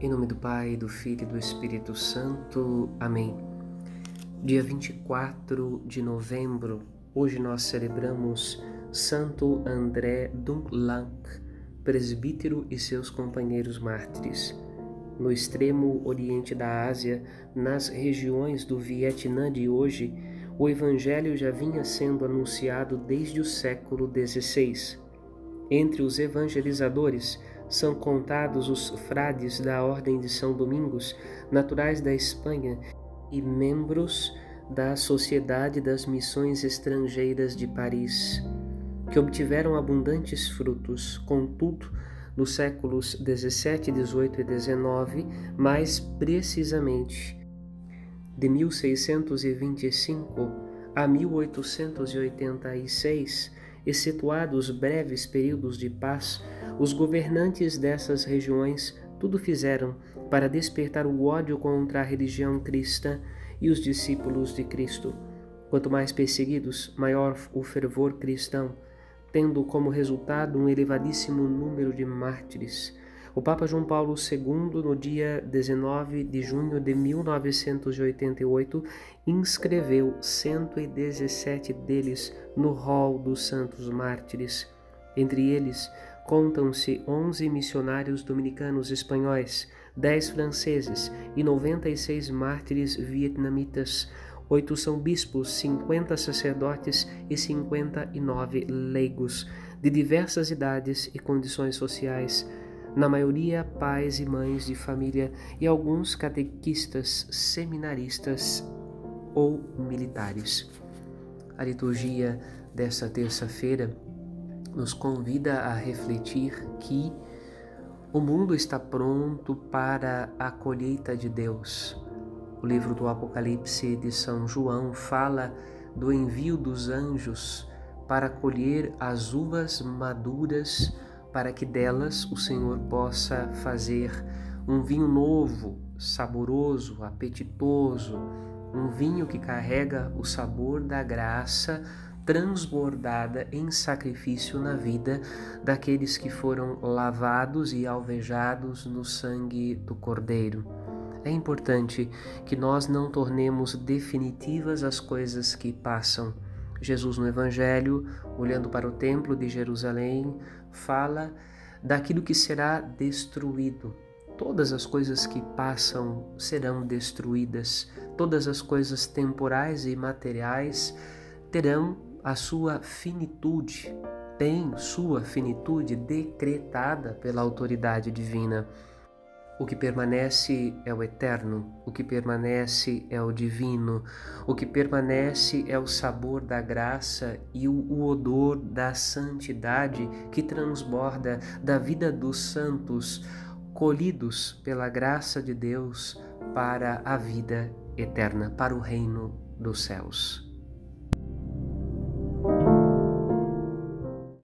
Em nome do Pai, do Filho e do Espírito Santo. Amém. Dia 24 de novembro, hoje nós celebramos Santo André Dunlanc, presbítero e seus companheiros mártires. No extremo oriente da Ásia, nas regiões do Vietnã de hoje, o Evangelho já vinha sendo anunciado desde o século XVI. Entre os evangelizadores, são contados os frades da Ordem de São Domingos, naturais da Espanha e membros da Sociedade das Missões Estrangeiras de Paris, que obtiveram abundantes frutos, contudo, nos séculos 17, 18 e 19, mais precisamente de 1625 a 1886, excetuados breves períodos de paz, os governantes dessas regiões tudo fizeram para despertar o ódio contra a religião cristã e os discípulos de Cristo. Quanto mais perseguidos, maior o fervor cristão, tendo como resultado um elevadíssimo número de mártires. O Papa João Paulo II, no dia 19 de junho de 1988, inscreveu 117 deles no rol dos santos mártires. Entre eles, Contam-se 11 missionários dominicanos espanhóis, 10 franceses e 96 mártires vietnamitas. Oito são bispos, 50 sacerdotes e 59 leigos, de diversas idades e condições sociais, na maioria pais e mães de família e alguns catequistas, seminaristas ou militares. A liturgia desta terça-feira nos convida a refletir que o mundo está pronto para a colheita de Deus. O livro do Apocalipse de São João fala do envio dos anjos para colher as uvas maduras, para que delas o Senhor possa fazer um vinho novo, saboroso, apetitoso, um vinho que carrega o sabor da graça transbordada em sacrifício na vida daqueles que foram lavados e alvejados no sangue do Cordeiro. É importante que nós não tornemos definitivas as coisas que passam. Jesus no Evangelho, olhando para o Templo de Jerusalém, fala daquilo que será destruído. Todas as coisas que passam serão destruídas, todas as coisas temporais e materiais terão a sua finitude, tem sua finitude decretada pela autoridade divina. O que permanece é o eterno, o que permanece é o divino, o que permanece é o sabor da graça e o, odor da santidade que transborda da vida dos santos, colhidos pela graça de Deus para a vida eterna, para o reino dos céus.